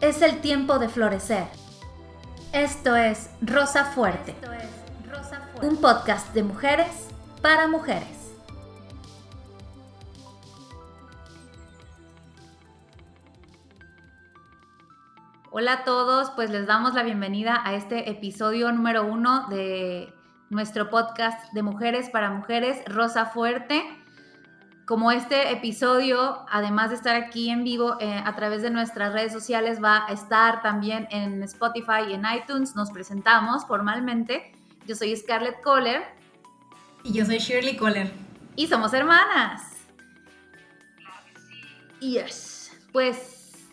Es el tiempo de florecer. Esto es Rosa Fuerte, un podcast de mujeres para mujeres. Hola a todos, pues les damos la bienvenida a este episodio número uno de nuestro podcast de mujeres para mujeres, Rosa Fuerte como este episodio, además de estar aquí en vivo eh, a través de nuestras redes sociales, va a estar también en Spotify y en iTunes. Nos presentamos formalmente. Yo soy Scarlett Kohler. Y yo soy Shirley Kohler. Y somos hermanas. Yes. Pues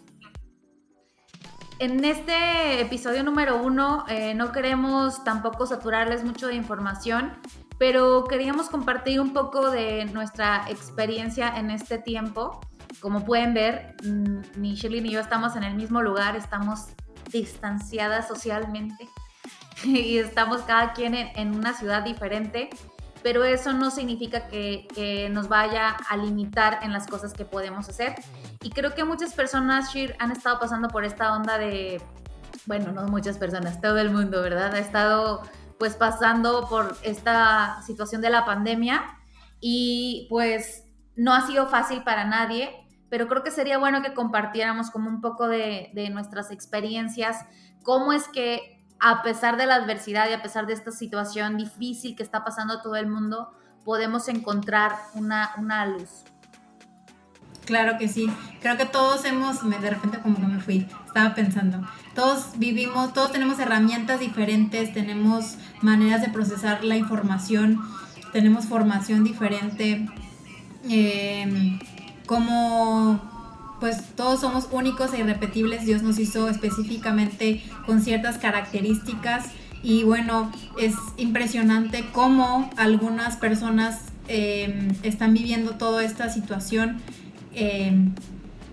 en este episodio número uno eh, no queremos tampoco saturarles mucho de información pero queríamos compartir un poco de nuestra experiencia en este tiempo. Como pueden ver, mm, ni Shirley ni yo estamos en el mismo lugar, estamos distanciadas socialmente y estamos cada quien en, una ciudad diferente, pero eso no significa que, que, nos vaya a limitar en las cosas que podemos hacer. Y creo que muchas personas, Shir, han estado pasando por esta onda de, bueno, no muchas personas, todo el mundo, ¿verdad? Ha estado pues pasando por esta situación de la pandemia y pues no ha sido fácil para nadie, pero creo que sería bueno que compartiéramos como un poco de, nuestras experiencias, cómo es que a pesar de la adversidad y a pesar de esta situación difícil que está pasando todo el mundo, podemos encontrar una, una luz. Claro que sí. Creo que todos hemos, de repente como que me fui, estaba pensando, todos vivimos, todos tenemos herramientas diferentes, tenemos maneras de procesar la información, tenemos formación diferente, em, como pues todos somos únicos e irrepetibles, Dios nos hizo específicamente con ciertas características. Y bueno, es impresionante cómo algunas personas em, están viviendo toda esta situación Em,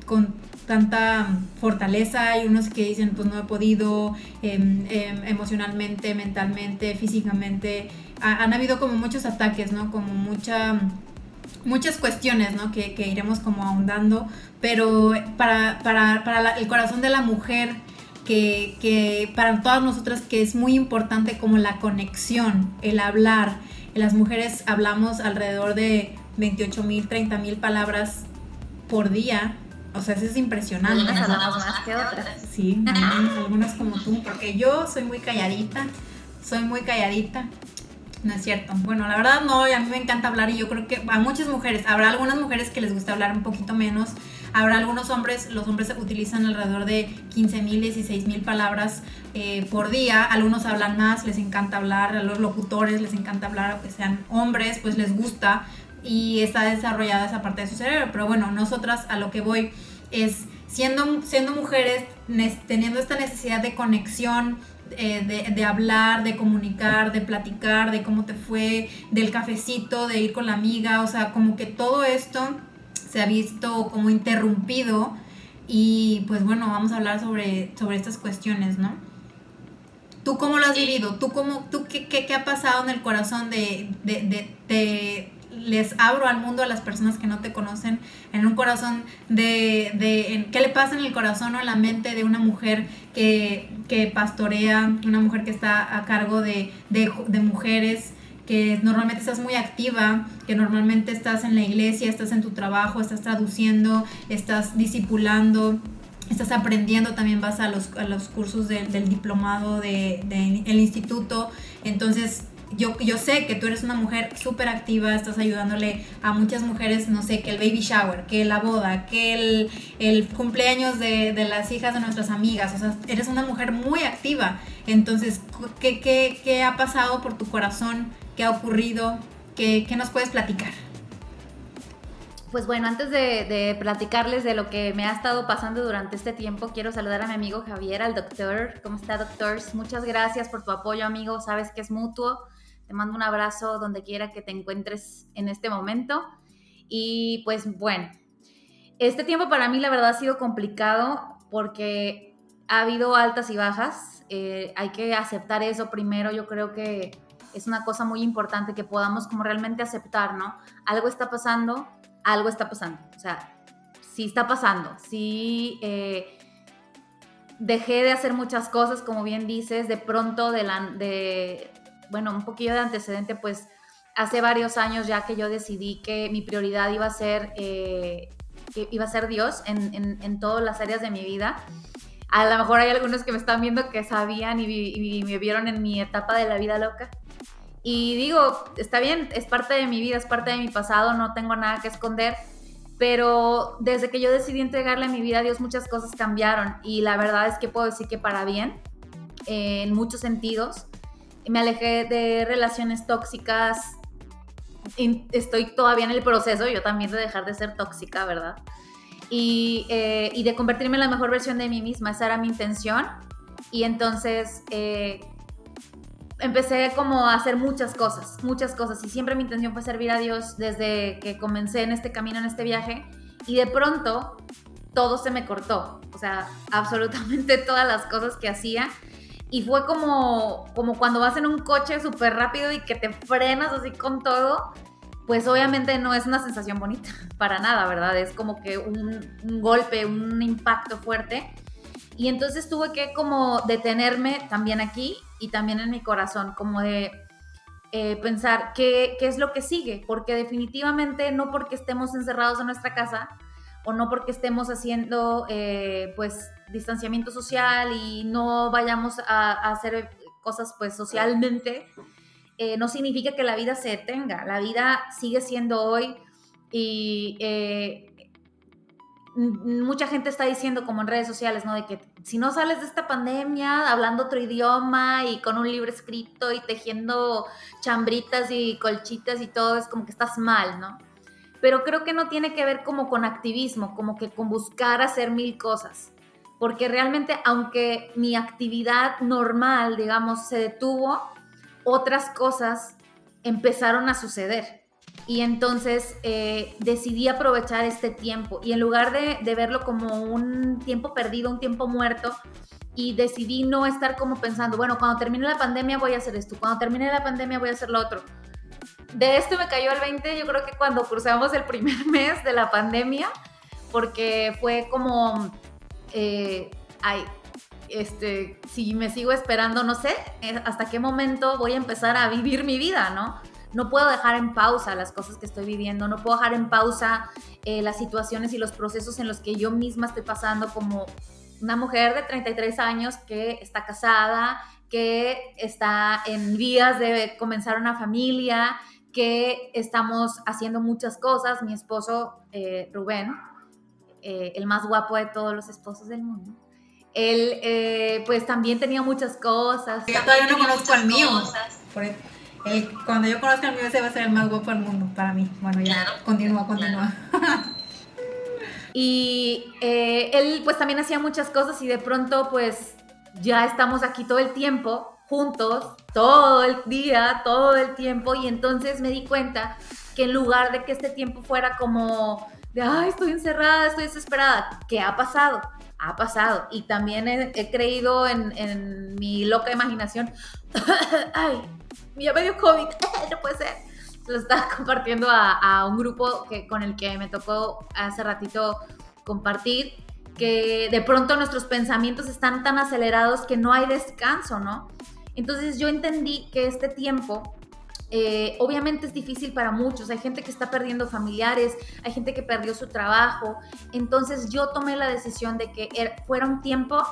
con tanta fortaleza, hay unos que dicen pues no he podido em, em, emocionalmente, mentalmente, físicamente, han habido como muchos ataques, ¿no? Como mucha muchas cuestiones, ¿no? Que, iremos como ahondando, pero para, para, el corazón de la mujer, que, que, para todas nosotras que es muy importante como la conexión, el hablar. Las mujeres hablamos alrededor de 28 mil, 30 mil palabras por día. O sea, eso es impresionante. Algunas hablamos más que otras. Sí, algunas como tú, porque yo soy muy calladita, soy muy calladita. No es cierto. Bueno, la verdad no, a mí me encanta hablar y yo creo que a muchas mujeres, habrá algunas mujeres que les gusta hablar un poquito menos, habrá algunos hombres, los hombres utilizan alrededor de 15 mil, 16 mil palabras eh, por día, algunos hablan más, les encanta hablar, a los locutores les encanta hablar, aunque sean hombres, pues les gusta, y está desarrollada esa parte de su cerebro. Pero bueno, nosotras a lo que voy es siendo, siendo mujeres, teniendo esta necesidad de conexión, eh, de, hablar, de comunicar, de platicar, de cómo te fue, del cafecito, de ir con la amiga, o sea, como que todo esto se ha visto como interrumpido y pues bueno, vamos a hablar sobre, sobre estas cuestiones, ¿no? ¿Tú cómo lo has vivido? ¿Tú, cómo, tú qué, qué, ha pasado en el corazón de, de, de les abro al mundo a las personas que no te conocen, en un corazón de, de qué le pasa en el corazón o en la mente de una mujer que, que pastorea, una mujer que está a cargo de, de, mujeres, que normalmente estás muy activa, que normalmente estás en la iglesia, estás en tu trabajo, estás traduciendo, estás discipulando, estás aprendiendo, también vas a los, a los cursos del diplomado del de, el instituto. Entonces, yo, yo sé que tú eres una mujer súper activa, estás ayudándole a muchas mujeres, no sé, que el baby shower, que la boda, que el, el cumpleaños de, de, las hijas de nuestras amigas, o sea, eres una mujer muy activa. Entonces, ¿qué, qué, qué ha pasado por tu corazón? ¿Qué ha ocurrido? ¿Qué, qué nos puedes platicar? Pues bueno, antes de, de, platicarles de lo que me ha estado pasando durante este tiempo, quiero saludar a mi amigo Javier, al doctor. ¿Cómo está, doctor? Muchas gracias por tu apoyo, amigo. Sabes que es mutuo. Te mando un abrazo donde quiera que te encuentres en este momento. Y pues bueno, este tiempo para mí la verdad ha sido complicado porque ha habido altas y bajas. Eh, hay que aceptar eso primero. Yo creo que es una cosa muy importante que podamos como realmente aceptar, ¿no? Algo está pasando, algo está pasando. O sea, sí está pasando, sí... Eh, dejé de hacer muchas cosas, como bien dices, de pronto de, la, de bueno, un poquillo de antecedente, pues hace varios años ya que yo decidí que mi prioridad iba a ser, eh, iba a ser Dios en, en, todas las áreas de mi vida. A lo mejor hay algunos que me están viendo que sabían y, me vieron en mi etapa de la vida loca. Y digo, está bien, es parte de mi vida, es parte de mi pasado, no tengo nada que esconder, pero desde que yo decidí entregarle mi vida a Dios muchas cosas cambiaron y la verdad es que puedo decir que para bien, eh, en muchos sentidos. Me alejé de relaciones tóxicas, estoy todavía en el proceso, yo también de dejar de ser tóxica, ¿verdad? Y, eh, y, de convertirme en la mejor versión de mí misma, esa era mi intención. Y entonces eh, empecé como a hacer muchas cosas, muchas cosas. Y siempre mi intención fue servir a Dios desde que comencé en este camino, en este viaje. Y de pronto todo se me cortó. O sea, absolutamente todas las cosas que hacía. Y fue como, como cuando vas en un coche súper rápido y que te frenas así con todo, pues obviamente no es una sensación bonita, para nada, ¿verdad? Es como que un, golpe, un impacto fuerte. Y entonces tuve que como detenerme también aquí y también en mi corazón, como de eh, pensar qué, qué es lo que sigue, porque definitivamente no porque estemos encerrados en nuestra casa o no porque estemos haciendo eh, pues distanciamiento social y no vayamos a, hacer cosas pues socialmente, eh, no significa que la vida se detenga. La vida sigue siendo hoy y eh, mucha gente está diciendo como en redes sociales, ¿no? De que si no sales de esta pandemia hablando otro idioma y con un libro escrito y tejiendo chambritas y colchitas y todo, es como que estás mal, ¿no? Pero creo que no tiene que ver como con activismo, como que con buscar hacer mil cosas porque realmente aunque mi actividad normal, digamos, se detuvo, otras cosas empezaron a suceder. Y entonces eh, decidí aprovechar este tiempo y en lugar de, de, verlo como un tiempo perdido, un tiempo muerto, y decidí no estar como pensando, bueno, cuando termine la pandemia voy a hacer esto, cuando termine la pandemia voy a hacer lo otro. De esto me cayó el 20, yo creo que cuando cruzamos el primer mes de la pandemia, porque fue como eh, ay, este, si me sigo esperando, no sé eh, hasta qué momento voy a empezar a vivir mi vida, ¿no? No puedo dejar en pausa las cosas que estoy viviendo, no puedo dejar en pausa eh, las situaciones y los procesos en los que yo misma estoy pasando como una mujer de 33 años que está casada, que está en vías de comenzar una familia, que estamos haciendo muchas cosas. Mi esposo, Rubén, eh, el más guapo de todos los esposos del mundo. Él, eh, pues también tenía muchas cosas. Yo todavía no conozco al mío. cuando yo conozca al mío, ese va a ser el más guapo del mundo para mí. Bueno, ya, continúa, continúa. y eh, él, pues también hacía muchas cosas y de pronto, pues ya estamos aquí todo el tiempo, juntos, todo el día, todo el tiempo. Y entonces me di cuenta que en lugar de que este tiempo fuera como de, ay, estoy encerrada, estoy desesperada. ¿Qué ha pasado? Ha pasado. Y también he, creído en, mi loca imaginación. ay, ya me dio COVID, no puede ser. Lo estaba compartiendo a, un grupo que, con el que me tocó hace ratito compartir, que de pronto nuestros pensamientos están tan acelerados que no hay descanso, ¿no? Entonces yo entendí que este tiempo eh, obviamente es difícil para muchos, hay gente que está perdiendo familiares, hay gente que perdió su trabajo, entonces yo tomé la decisión de que er, fuera un tiempo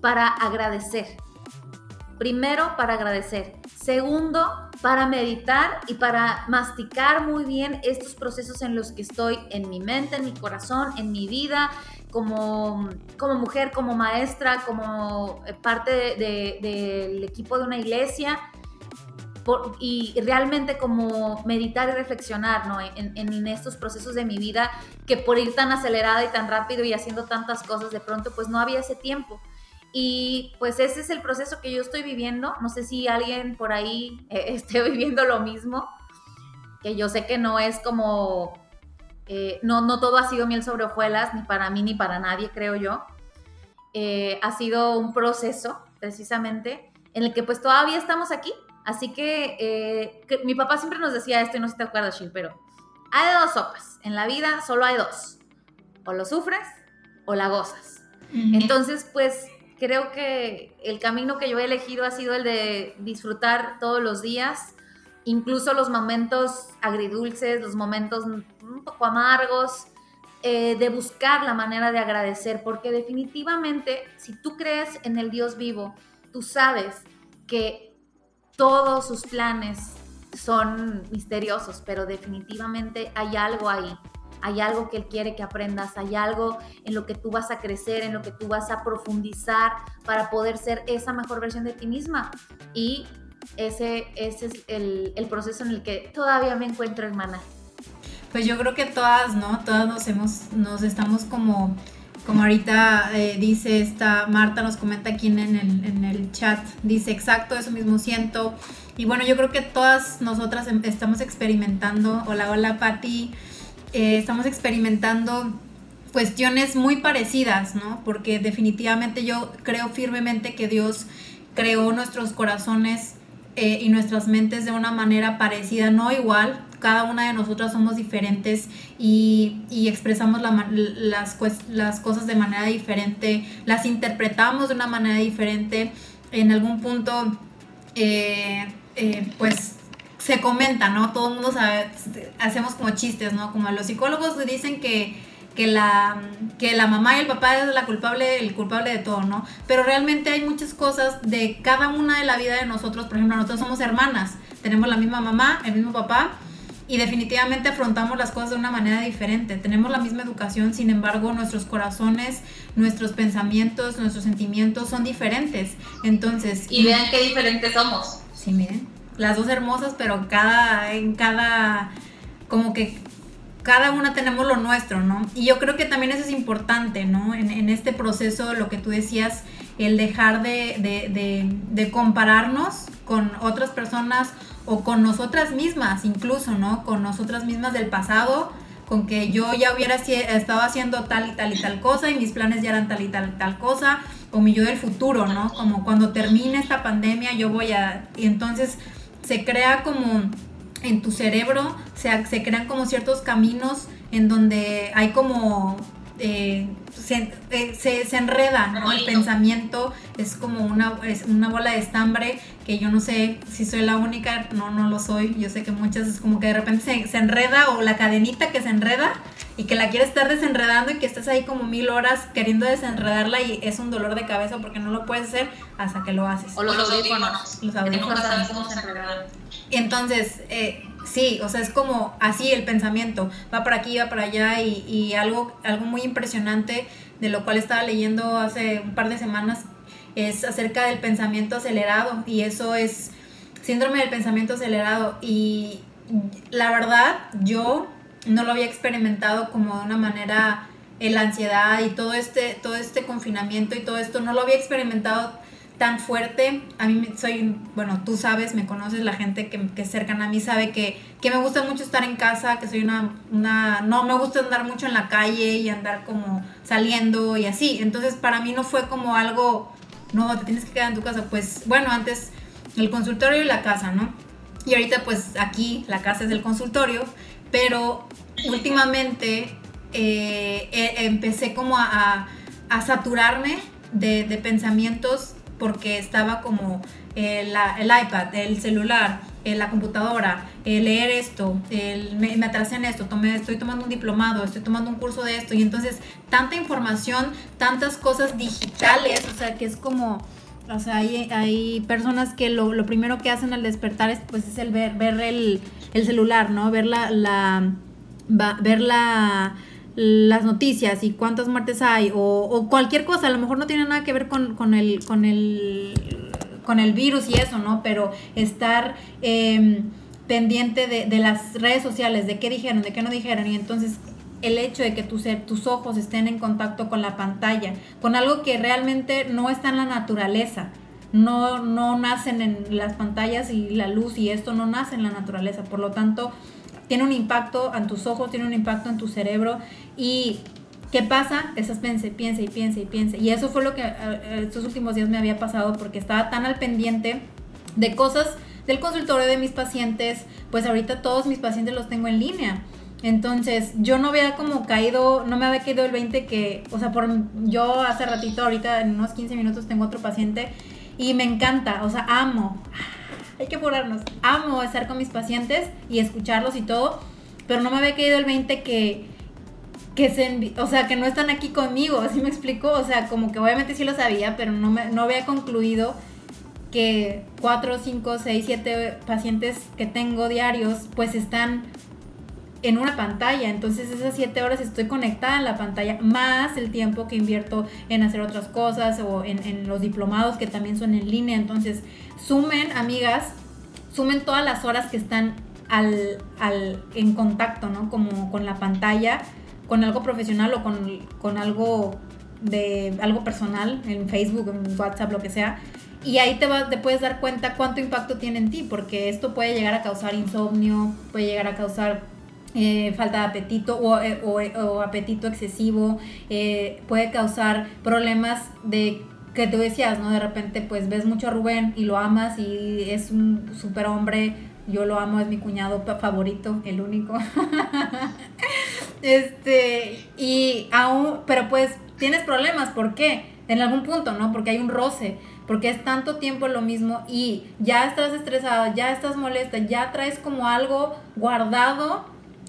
para agradecer. Primero, para agradecer. Segundo, para meditar y para masticar muy bien estos procesos en los que estoy en mi mente, en mi corazón, en mi vida, como, como mujer, como maestra, como eh, parte del equipo de una iglesia y realmente como meditar y reflexionar ¿no? en, en, estos procesos de mi vida que por ir tan acelerada y tan rápido y haciendo tantas cosas de pronto pues no había ese tiempo. Y pues ese es el proceso que yo estoy viviendo. No sé si alguien por ahí eh, esté viviendo lo mismo, que yo sé que no es como, eh, no, no todo ha sido miel sobre hojuelas, ni para mí ni para nadie, creo yo. Eh, ha sido un proceso precisamente en el que pues todavía estamos aquí, Así eh, que, mi papá siempre nos decía esto, y no sé si te acuerdas, Shil, pero hay dos sopas. En la vida solo hay dos. O lo sufres o la gozas. Entonces, pues, creo que el camino que yo he elegido ha sido el de disfrutar todos los días, incluso los momentos agridulces, los momentos un poco amargos, eh, de buscar la manera de agradecer, porque definitivamente si tú crees en el Dios vivo, tú sabes que todos sus planes son misteriosos, pero definitivamente hay algo ahí. Hay algo que Él quiere que aprendas, hay algo en lo que tú vas a crecer, en lo que tú vas a profundizar para poder ser esa mejor versión de ti misma. Y ese, ese es el, el proceso en el que todavía me encuentro, hermana. Pues yo creo que todas, ¿no? Todas nos hemos, nos estamos como, como ahorita eh, dice esta Marta, nos comenta aquí en el, en el chat, dice exacto, eso mismo siento. Y bueno, yo creo que todas nosotras em, estamos experimentando, hola, hola Patti, eh, estamos experimentando cuestiones muy parecidas, ¿no? Porque definitivamente yo creo firmemente que Dios creó nuestros corazones eh, y nuestras mentes de una manera parecida, no igual, cada una de nosotras somos diferentes y, expresamos las, las cosas de manera diferente, las interpretamos de una manera diferente. En algún punto, eh, eh, pues se comenta, ¿no? Todo el mundo sabe, hacemos como chistes, ¿no? Como los psicólogos dicen que, que, la, que la mamá y el papá es la culpable, el culpable de todo, ¿no? Pero realmente hay muchas cosas de cada una de la vida de nosotros, por ejemplo, nosotros somos hermanas, tenemos la misma mamá, el mismo papá, y definitivamente afrontamos las cosas de una manera diferente. Tenemos la misma educación, sin embargo, nuestros corazones, nuestros pensamientos, nuestros sentimientos son diferentes. Entonces, y vean qué diferentes somos. Sí, miren, las dos hermosas, pero cada en cada como que cada una tenemos lo nuestro, ¿no? Y yo creo que también eso es importante, ¿no? En, este proceso, lo que tú decías, el dejar de, de, compararnos con otras personas o con nosotras mismas incluso, ¿no? Con nosotras mismas del pasado, con que yo ya hubiera estado haciendo tal y tal y tal cosa y mis planes ya eran tal y tal y tal cosa, o mi yo del futuro, ¿no? Como cuando termine esta pandemia yo voy a... Y entonces se crea como en tu cerebro, se, se crean como ciertos caminos en donde hay como eh, eh, se, se, enreda, El pensamiento es como una, es una bola de estambre que yo no sé si soy la única, no, no lo soy, yo sé que muchas es como que de repente se, se enreda o la cadenita que se enreda y que la quieres estar desenredando y que estás ahí como mil horas queriendo desenredarla y es un dolor de cabeza porque no lo puedes hacer hasta que lo haces. O los, audífonos. Los audífonos. Entonces, eh, Sí, o sea, es como así el pensamiento, va para aquí, va para allá y, algo, algo muy impresionante de lo cual estaba leyendo hace un par de semanas es acerca del pensamiento acelerado y eso es síndrome del pensamiento acelerado. Y la verdad yo no lo había experimentado como de una manera la ansiedad y todo este todo este confinamiento y todo esto no lo había experimentado tan fuerte. A mí soy, bueno, tú sabes, me conoces, la gente que, que es cercana a mí sabe que, que, me gusta mucho estar en casa, que soy una, una, no me gusta andar mucho en la calle y andar como saliendo y así. Entonces para mí no fue como algo, no, te tienes que quedar en tu casa. Pues bueno, antes el consultorio y la casa, ¿no? Y ahorita pues aquí la casa es el consultorio, pero últimamente eh, e, empecé como a, a, saturarme de, de pensamientos porque estaba como el, el iPad, el celular, la computadora, leer esto, me, me, atrasé en esto, estoy tomando un diplomado, estoy tomando un curso de esto, y entonces tanta información, tantas cosas digitales, o sea, que es como, o sea, hay, hay personas que lo, lo, primero que hacen al despertar es, pues, es el ver, ver el, el celular, ¿no? Ver la, la ver la las noticias y cuántas muertes hay o, cualquier cosa, a lo mejor no tiene nada que ver con, con, el, con, el, con el virus y eso, ¿no? Pero estar em, pendiente de, las redes sociales, de qué dijeron, de qué no dijeron y entonces el hecho de que tus, tus ojos estén en contacto con la pantalla, con algo que realmente no está en la naturaleza. No, no nacen en las pantallas y la luz y esto no nace en la naturaleza. Por lo tanto, tiene un impacto en tus ojos, tiene un impacto en tu cerebro y ¿qué pasa? Esas piense, piense y piense y piense. Y eso fue lo que eh, estos últimos días me había pasado porque estaba tan al pendiente de cosas del consultorio de mis pacientes, pues ahorita todos mis pacientes los tengo en línea. Entonces, yo no había como caído, no me había caído el 20 que, o sea, por yo hace ratito, ahorita en unos 15 minutos tengo otro paciente y me encanta, o sea, amo, hay que apurarnos, amo estar con mis pacientes y escucharlos y todo, pero no me había caído el 20 que, que se, o sea, que no están aquí conmigo, así me explico, o sea, como que obviamente sí lo sabía, pero no, me, no había concluido que 4, 5, 6, 7 pacientes que tengo diarios, pues están en una pantalla. Entonces esas siete horas estoy conectada en la pantalla, más el tiempo que invierto en hacer otras cosas o en, los diplomados que también son en línea. Entonces sumen, amigas, sumen todas las horas que están al, al, en contacto, ¿no? Como con la pantalla, con algo profesional o con, con algo de algo personal, en Facebook, en WhatsApp, lo que sea. Y ahí te, te puedes dar cuenta cuánto impacto tiene en ti, porque esto puede llegar a causar insomnio, puede llegar a causar eh, falta de apetito o, eh, o, apetito excesivo, eh, puede causar problemas de que tú decías, ¿no? De repente pues ves mucho a Rubén y lo amas y es un super hombre, yo lo amo, es mi cuñado favorito, el único. este, y aún, pero pues tienes problemas, ¿por qué? En algún punto, ¿no? Porque hay un roce, porque es tanto tiempo lo mismo y ya estás estresada, ya estás molesta, ya traes como algo guardado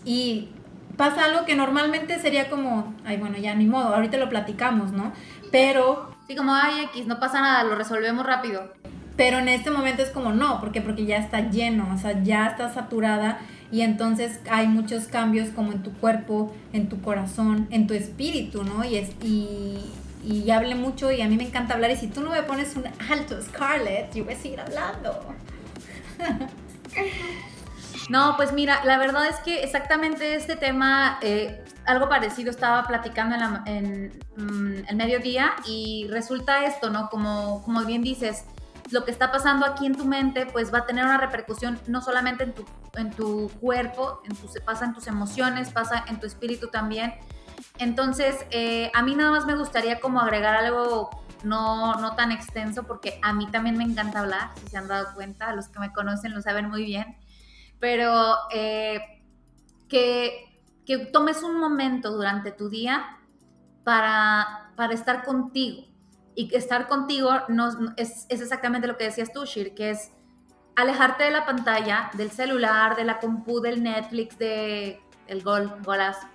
y pasa algo que normalmente sería como, ay, bueno, ya ni modo, ahorita lo platicamos, ¿no? Pero... Sí, como, ay, X, no pasa nada, lo resolvemos rápido. Pero en este momento es como, no, porque Porque ya está lleno, o sea, ya está saturada y entonces hay muchos cambios como en tu cuerpo, en tu corazón, en tu espíritu, ¿no? Y, es, y, y hable mucho y a mí me encanta hablar y si tú no me pones un alto, Scarlett, yo voy a seguir hablando. No, pues mira, la verdad es que exactamente este tema, eh, algo parecido estaba platicando en, mm, el mediodía y resulta esto, ¿no? Como, como bien dices, lo que está pasando aquí en tu mente, pues va a tener una repercusión no solamente en tu, en tu cuerpo, en pasa en tus emociones, pasa en tu espíritu también. Entonces, eh, a mí nada más me gustaría como agregar algo no, no tan extenso, porque a mí también me encanta hablar, si se han dado cuenta, los que me conocen lo saben muy bien pero eh, que, tomes un momento durante tu día para, para estar contigo. Y que estar contigo no, es, exactamente lo que decías tú, Shir, que es alejarte de la pantalla, del celular, de la compu, del Netflix, de el gol, golazo,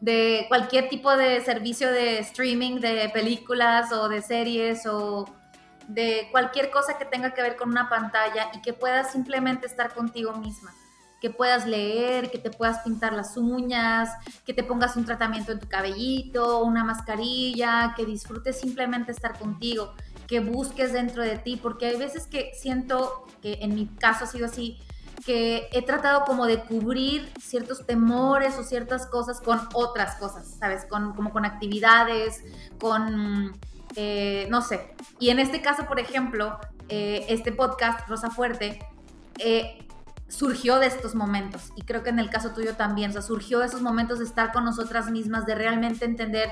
de cualquier tipo de servicio de streaming de películas o de series o de cualquier cosa que tenga que ver con una pantalla y que puedas simplemente estar contigo misma, que puedas leer, que te puedas pintar las uñas, que te pongas un tratamiento en tu cabellito, una mascarilla, que disfrutes simplemente estar contigo, que busques dentro de ti, porque hay veces que siento que en mi caso ha sido así, que he tratado como de cubrir ciertos temores o ciertas cosas con otras cosas, ¿sabes? Con, como con actividades, con eh, no sé. Y en este caso, por ejemplo, eh, este podcast, Rosa Fuerte, eh, surgió de estos momentos. Y creo que en el caso tuyo también, surgió de esos momentos de estar con nosotras mismas, de realmente entender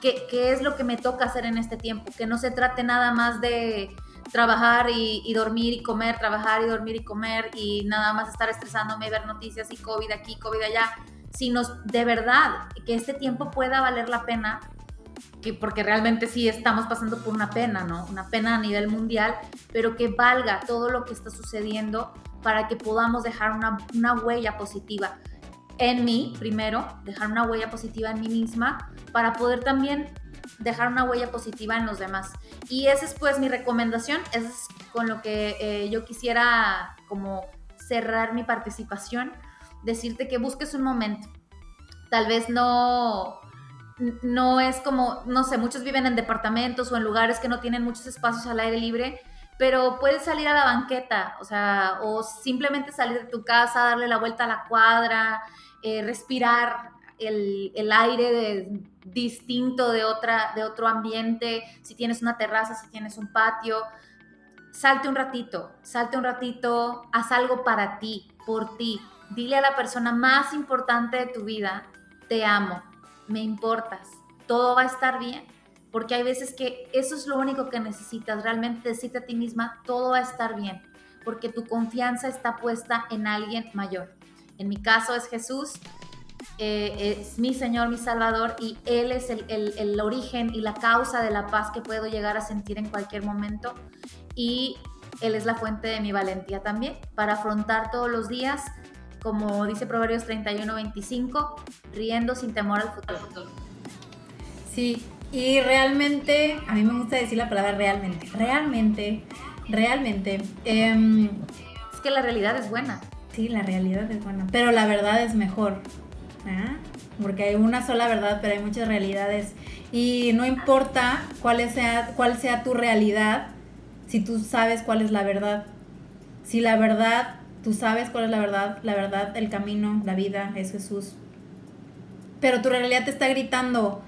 qué, qué es lo que me toca hacer en este tiempo, que no se trate nada más de trabajar y, y, dormir y comer, trabajar y dormir y comer y nada más estar estresándome, ver noticias y COVID aquí, COVID allá, sino de verdad que este tiempo pueda valer la pena que porque realmente sí estamos pasando por una pena, ¿no? Una pena a nivel mundial, pero que valga todo lo que está sucediendo para que podamos dejar una, una huella positiva en mí, primero, dejar una huella positiva en mí misma, para poder también dejar una huella positiva en los demás. Y esa es pues mi recomendación, es con lo que eh, yo quisiera como cerrar mi participación, decirte que busques un momento. Tal vez no no es como, no sé, muchos viven en departamentos o en lugares que no tienen muchos espacios al aire libre, pero puedes salir a la banqueta, o sea, o simplemente salir de tu casa, darle la vuelta a la cuadra, eh, respirar el, aire distinto de, otra, de otro ambiente, si tienes una terraza, si tienes un patio, salte un ratito, salte un ratito, haz algo para ti, por ti, dile a la persona más importante de tu vida, te amo, me importas, todo va a estar bien. Porque hay veces que eso es lo único que necesitas, realmente decirte a ti misma, todo va a estar bien, porque tu confianza está puesta en alguien mayor. En mi caso es Jesús, eh, es mi Señor, mi Salvador, y Él es el, el, origen y la causa de la paz que puedo llegar a sentir en cualquier momento. Y Él es la fuente de mi valentía también para afrontar todos los días, como dice Proverbios 31, 25, riendo sin temor al futuro. Sí, y realmente, a mí me gusta decir la palabra realmente, realmente, realmente. Em, es que la realidad es buena. Sí, la realidad es buena, pero la verdad es mejor. Porque hay una sola verdad, pero hay muchas realidades. Y no importa cuál sea, cuál sea tu realidad, si tú sabes cuál es la verdad. Si la verdad, tú sabes cuál es la verdad, la verdad, el camino, la vida es Jesús. Pero tu realidad te está gritando,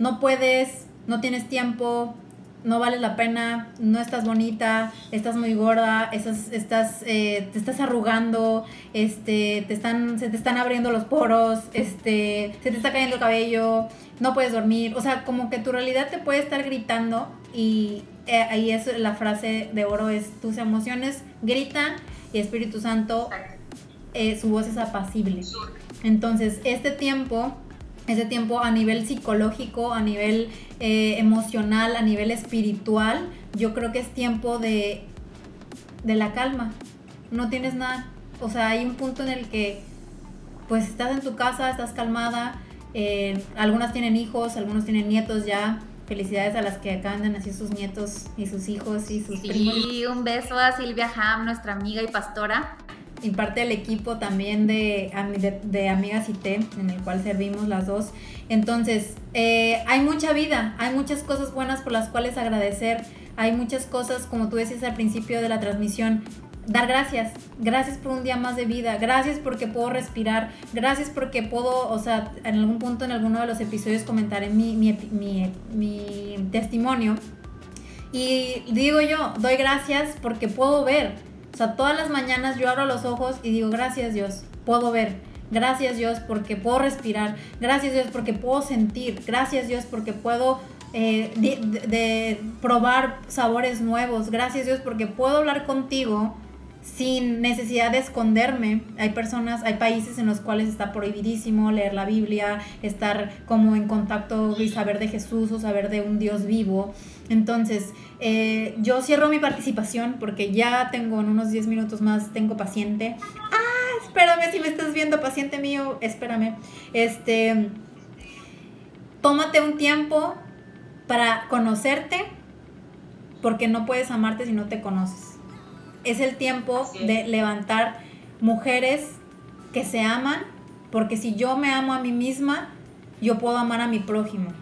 no puedes, no tienes tiempo, no vale la pena, no estás bonita, estás muy gorda, estás, estás, eh, te estás arrugando, este, te están, se te están abriendo los poros, este, se te está cayendo el cabello, no puedes dormir, o sea, como que tu realidad te puede estar gritando y eh, ahí es la frase de oro es tus emociones gritan y Espíritu Santo, eh, su voz es apacible. Entonces, este tiempo ese tiempo a nivel psicológico, a nivel eh, emocional, a nivel espiritual, yo creo que es tiempo de, de la calma. No tienes nada, o sea, hay un punto en el que pues estás en tu casa, estás calmada, eh, algunas tienen hijos, algunos tienen nietos ya. Felicidades a las que acaban de nacer sus nietos y sus hijos y sus primos. Sí, un beso a Silvia Ham, nuestra amiga y pastora y parte del equipo también de, de, Amigas IT, en el cual servimos las dos. Entonces, eh, hay mucha vida, hay muchas cosas buenas por las cuales agradecer, hay muchas cosas, como tú decías al principio de la transmisión, dar gracias, gracias por un día más de vida, gracias porque puedo respirar, gracias porque puedo, o sea, en algún punto en alguno de los episodios comentaré mi, mi, mi, testimonio. Y digo yo, doy gracias porque puedo ver, o sea, todas las mañanas yo abro los ojos y digo, gracias Dios, puedo ver. Gracias Dios porque puedo respirar. Gracias Dios porque puedo sentir. Gracias Dios porque puedo eh, de, probar sabores nuevos. Gracias Dios porque puedo hablar contigo sin necesidad de esconderme. Hay personas, hay países en los cuales está prohibidísimo leer la Biblia, estar como en contacto y saber de Jesús o saber de un Dios vivo. Entonces, eh, yo cierro mi participación porque ya tengo en unos 10 minutos más, tengo paciente. Ah, espérame si me estás viendo, paciente mío, espérame. Este, tómate un tiempo para conocerte porque no puedes amarte si no te conoces. Es el tiempo de levantar mujeres que se aman, porque si yo me amo a mí misma, yo puedo amar a mi prójimo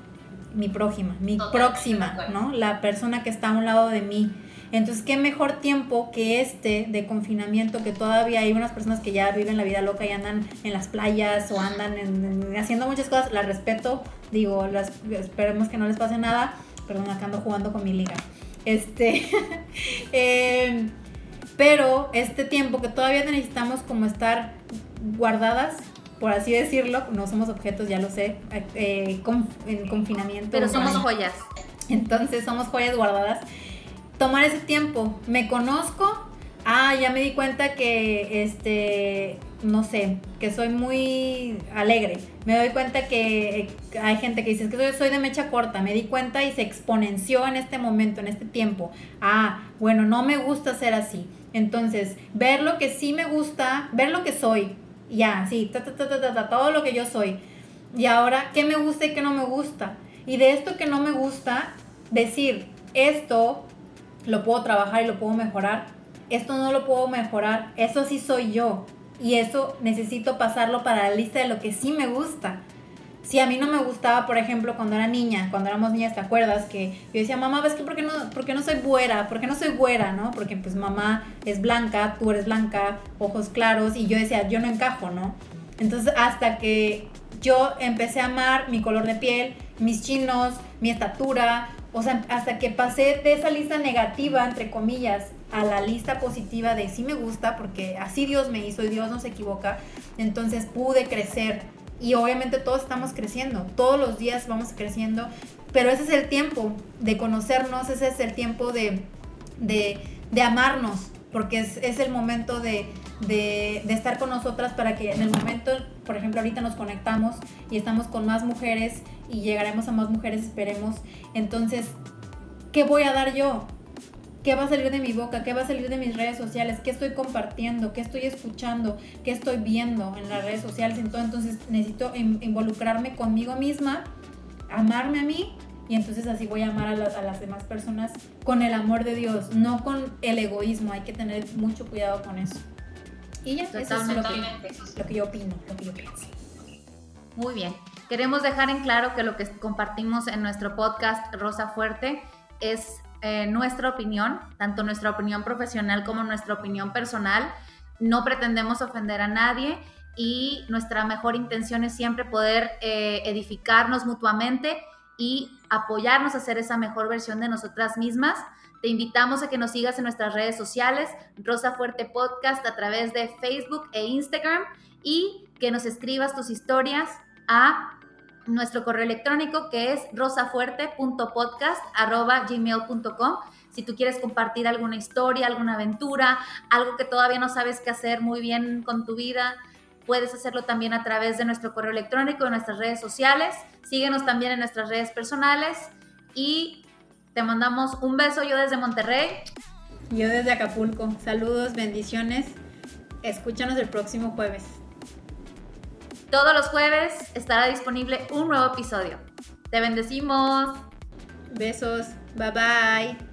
mi prójima, mi próxima, ¿no? La persona que está a un lado de mí. Entonces, qué mejor tiempo que este de confinamiento, que todavía hay unas personas que ya viven la vida loca y andan en las playas o andan haciendo muchas cosas. Las respeto, digo, las, esperemos que no les pase nada. Perdón, acá ando jugando con mi liga. Este, eh, pero este tiempo que todavía necesitamos como estar guardadas, por así decirlo, no somos objetos, ya lo sé, eh, en confinamiento. Pero somos joyas. Entonces somos joyas guardadas. Tomar ese tiempo, me conozco, ah, ya me di cuenta que, este, no sé, que soy muy alegre. Me doy cuenta que hay gente que dice, es que soy, soy de mecha corta, me di cuenta y se exponenció en este momento, en este tiempo. Ah, bueno, no me gusta ser así. Entonces, ver lo que sí me gusta, ver lo que soy, ya, sí, todo lo que yo soy. Y ahora, ¿qué me gusta y qué no me gusta? Y de esto que no me gusta, decir, esto lo puedo trabajar y lo puedo mejorar, esto no lo puedo mejorar, eso sí soy yo. Y eso necesito pasarlo para la lista de lo que sí me gusta si a mí no me gustaba, por ejemplo, cuando era niña, cuando éramos niñas, ¿te acuerdas? Que yo decía, mamá, ¿ves que por qué no, por no soy güera? ¿Por qué no soy güera, no? Porque pues mamá es blanca, tú eres blanca, ojos claros, y yo decía, yo no encajo, ¿no? Entonces, hasta que yo empecé a amar mi color de piel, mis chinos, mi estatura, o sea, hasta que pasé de esa lista negativa, entre comillas, a la lista positiva de sí me gusta, porque así Dios me hizo y Dios no se equivoca, entonces pude crecer y obviamente todos estamos creciendo, todos los días vamos creciendo, pero ese es el tiempo de conocernos, ese es el tiempo de, de, amarnos, porque es, el momento de, de, de, estar con nosotras para que en el momento, por ejemplo, ahorita nos conectamos y estamos con más mujeres y llegaremos a más mujeres, esperemos. Entonces, ¿qué voy a dar yo? ¿Qué va a salir de mi boca? ¿Qué va a salir de mis redes sociales? ¿Qué estoy compartiendo? ¿Qué estoy escuchando? ¿Qué estoy viendo en las redes sociales? Entonces necesito involucrarme conmigo misma, amarme a mí y entonces así voy a amar a, las demás personas con el amor de Dios, no con el egoísmo. Hay que tener mucho cuidado con eso. Y ya, eso es lo que, lo que yo opino, lo que yo pienso. Muy bien. Queremos dejar en claro que lo que compartimos en nuestro podcast Rosa Fuerte es eh, nuestra opinión, tanto nuestra opinión profesional como nuestra opinión personal. No pretendemos ofender a nadie y nuestra mejor intención es siempre poder eh, edificarnos mutuamente y apoyarnos a hacer esa mejor versión de nosotras mismas. Te invitamos a que nos sigas en nuestras redes sociales, Rosa Fuerte Podcast, a través de Facebook e Instagram y que nos escribas tus historias a nuestro correo electrónico que es rosafuerte.podcast.gmail.com. Si tú quieres compartir alguna historia, alguna aventura, algo que todavía no sabes qué hacer muy bien con tu vida, puedes hacerlo también a través de nuestro correo electrónico, de nuestras redes sociales. Síguenos también en nuestras redes personales y te mandamos un beso yo desde Monterrey. Yo desde Acapulco. Saludos, bendiciones. Escúchanos el próximo jueves. Todos los jueves estará disponible un nuevo episodio. Te bendecimos. Besos. Bye bye.